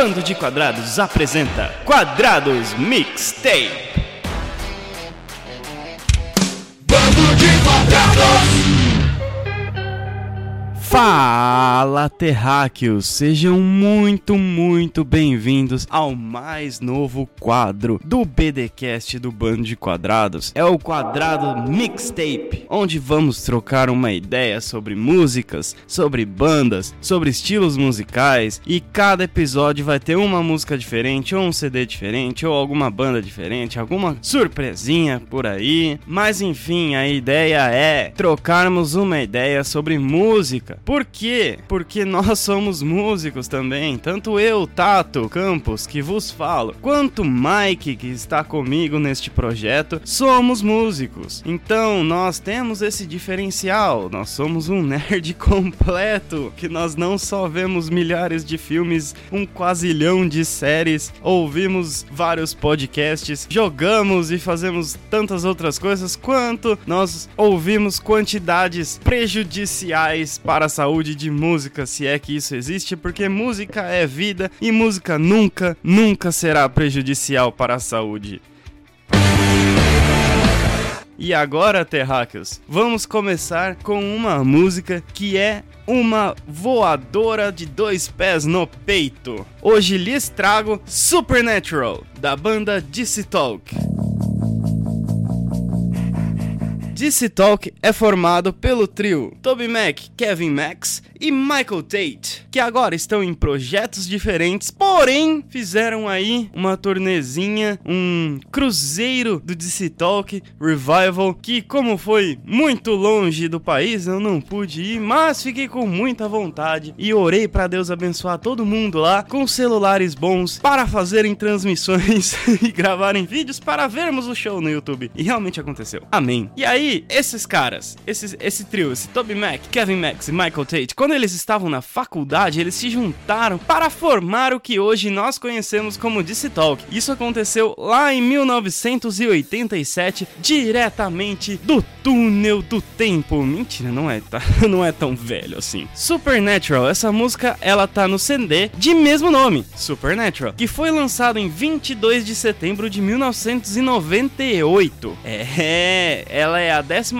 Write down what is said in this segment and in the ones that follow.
Bando de Quadrados apresenta Quadrados Mixtape. Bando de quadrados! Fala, terráqueos! Sejam muito, muito bem-vindos ao mais novo quadro do BDcast do Bando de Quadrados. É o quadrado Mixtape, onde vamos trocar uma ideia sobre músicas, sobre bandas, sobre estilos musicais e cada episódio vai ter uma música diferente, ou um CD diferente, ou alguma banda diferente, alguma surpresinha por aí. Mas enfim, a ideia é trocarmos uma ideia sobre música por quê? Porque nós somos músicos também, tanto eu, Tato Campos, que vos falo, quanto Mike, que está comigo neste projeto, somos músicos. Então nós temos esse diferencial, nós somos um nerd completo, que nós não só vemos milhares de filmes, um quasilhão de séries, ouvimos vários podcasts, jogamos e fazemos tantas outras coisas, quanto nós ouvimos quantidades prejudiciais para saúde de música, se é que isso existe, porque música é vida e música nunca, nunca será prejudicial para a saúde. E agora, terráqueos, vamos começar com uma música que é uma voadora de dois pés no peito. Hoje lhes trago Supernatural, da banda DC Talk. DC Talk é formado pelo trio Toby Mac, Kevin Max e Michael Tate, que agora estão em projetos diferentes, porém fizeram aí uma tornezinha, um cruzeiro do DC Talk Revival, que como foi muito longe do país, eu não pude ir, mas fiquei com muita vontade e orei para Deus abençoar todo mundo lá com celulares bons para fazerem transmissões e gravarem vídeos para vermos o show no YouTube. E realmente aconteceu. Amém. E aí, esses caras, esses, esse trio, esse Toby Mac, Kevin Max e Michael Tate, quando eles estavam na faculdade, eles se juntaram para formar o que hoje nós conhecemos como DC Talk. Isso aconteceu lá em 1987, diretamente do túnel do tempo. Mentira, não é, tá? Não é tão velho assim. Supernatural, essa música, ela tá no CD de mesmo nome, Supernatural, que foi lançado em 22 de setembro de 1998. É, ela é a 12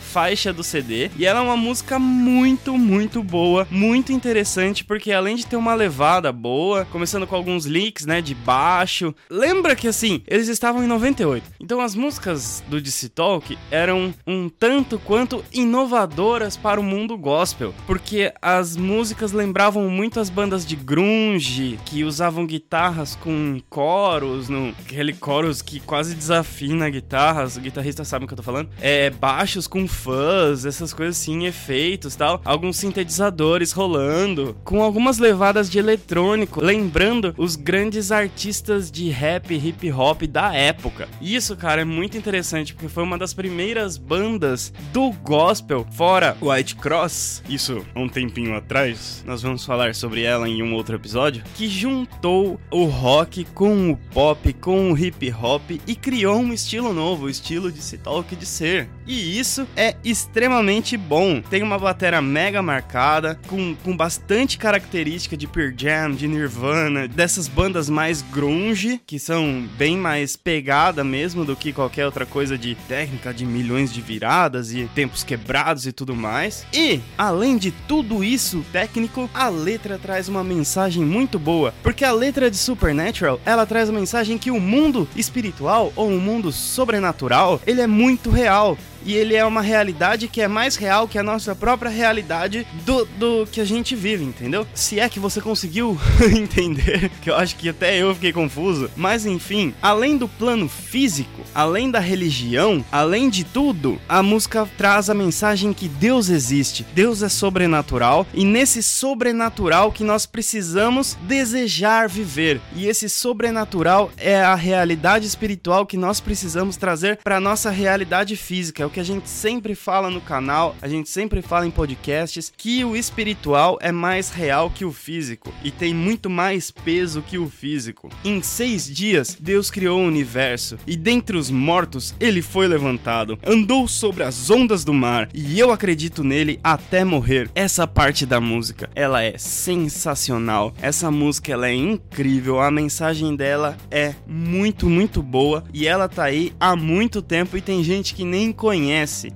faixa do CD e ela é uma música muito, muito boa, muito interessante, porque além de ter uma levada boa, começando com alguns leaks, né, de baixo. Lembra que assim, eles estavam em 98. Então as músicas do DC Talk eram um tanto quanto inovadoras para o mundo gospel, porque as músicas lembravam muito as bandas de grunge, que usavam guitarras com coros, no, aquele coros que quase desafina a guitarra, os guitarristas sabem o que eu tô falando é, baixos com fuzz, essas coisas assim, efeitos tal. Alguns sintetizadores rolando, com algumas levadas de eletrônico, lembrando os grandes artistas de rap, hip hop da época. Isso, cara, é muito interessante, porque foi uma das primeiras bandas do gospel, fora White Cross, isso um tempinho atrás, nós vamos falar sobre ela em um outro episódio, que juntou o rock com o pop, com o hip hop e criou um estilo novo, o estilo de se talk de ser ser. E isso é extremamente bom. Tem uma bateria mega marcada, com, com bastante característica de Pearl Jam, de Nirvana, dessas bandas mais grunge, que são bem mais pegada mesmo do que qualquer outra coisa de técnica de milhões de viradas e tempos quebrados e tudo mais. E, além de tudo isso técnico, a letra traz uma mensagem muito boa, porque a letra de Supernatural, ela traz a mensagem que o mundo espiritual ou o mundo sobrenatural, ele é muito real real e ele é uma realidade que é mais real que a nossa própria realidade do, do que a gente vive, entendeu? Se é que você conseguiu entender, que eu acho que até eu fiquei confuso, mas enfim, além do plano físico, além da religião, além de tudo, a música traz a mensagem que Deus existe, Deus é sobrenatural e nesse sobrenatural que nós precisamos desejar viver. E esse sobrenatural é a realidade espiritual que nós precisamos trazer para nossa realidade física, é que a gente sempre fala no canal, a gente sempre fala em podcasts, que o espiritual é mais real que o físico e tem muito mais peso que o físico. Em seis dias, Deus criou o universo e dentre os mortos ele foi levantado, andou sobre as ondas do mar e eu acredito nele até morrer. Essa parte da música, ela é sensacional. Essa música ela é incrível, a mensagem dela é muito, muito boa e ela tá aí há muito tempo e tem gente que nem conhece.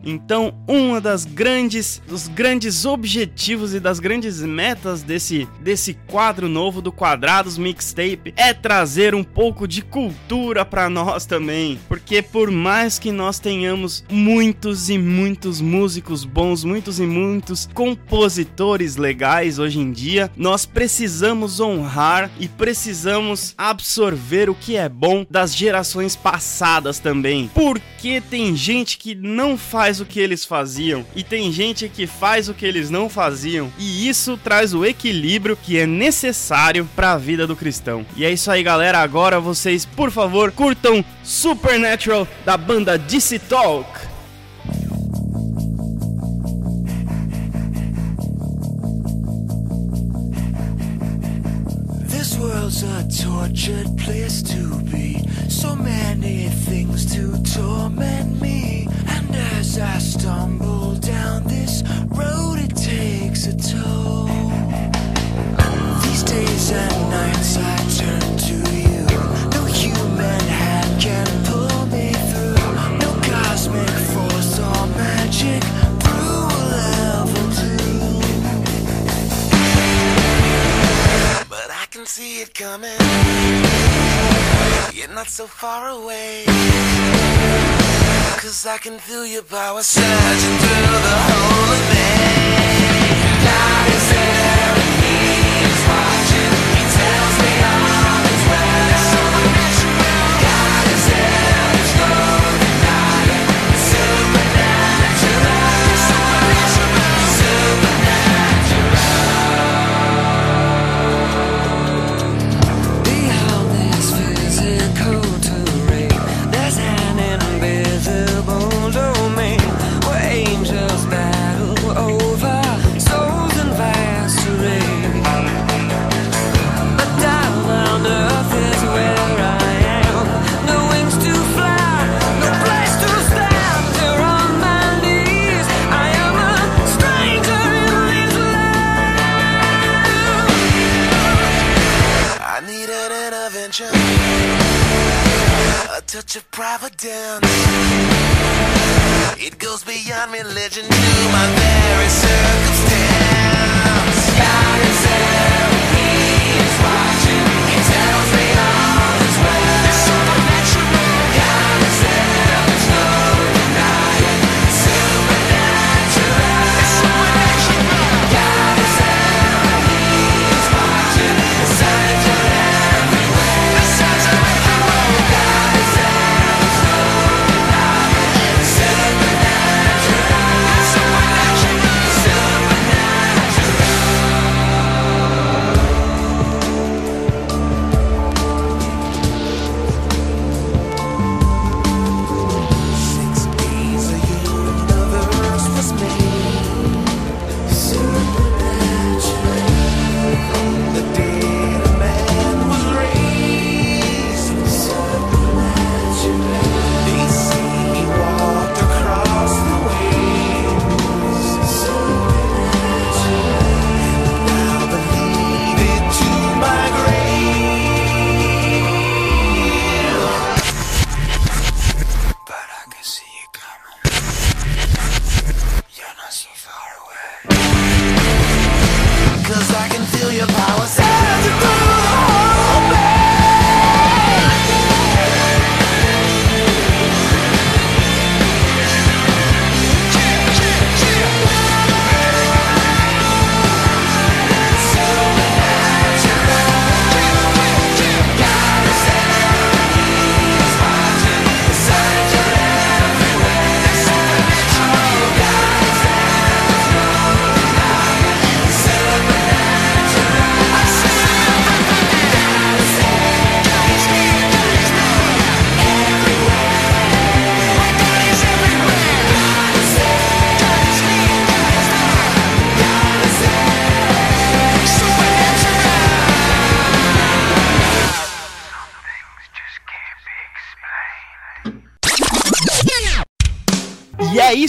Então, uma das grandes dos grandes objetivos e das grandes metas desse desse quadro novo do Quadrados Mixtape é trazer um pouco de cultura para nós também, porque por mais que nós tenhamos muitos e muitos músicos bons, muitos e muitos compositores legais hoje em dia, nós precisamos honrar e precisamos absorver o que é bom das gerações passadas também. Porque tem gente que não faz o que eles faziam e tem gente que faz o que eles não faziam, e isso traz o equilíbrio que é necessário para a vida do cristão. E é isso aí, galera. Agora vocês, por favor, curtam Supernatural da banda DC Talk. This a tortured place to be. So many things to torment me. And as I stumble down this road, it takes a toll. So far away. Cause I can feel your power surging through the whole of me. Providence. It goes beyond religion to my very circumstance. God is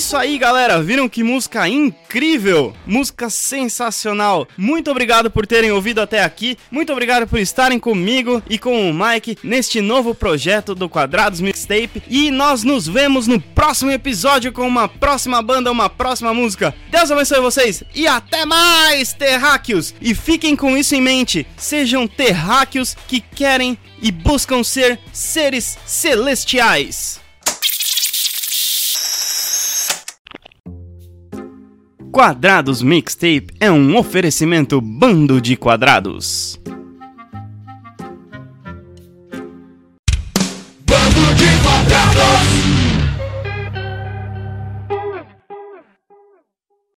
isso aí, galera. Viram que música incrível? Música sensacional. Muito obrigado por terem ouvido até aqui. Muito obrigado por estarem comigo e com o Mike neste novo projeto do Quadrados Mixtape. E nós nos vemos no próximo episódio com uma próxima banda, uma próxima música. Deus abençoe vocês e até mais, terráqueos! E fiquem com isso em mente. Sejam terráqueos que querem e buscam ser seres celestiais. Quadrados Mixtape é um oferecimento bando de quadrados.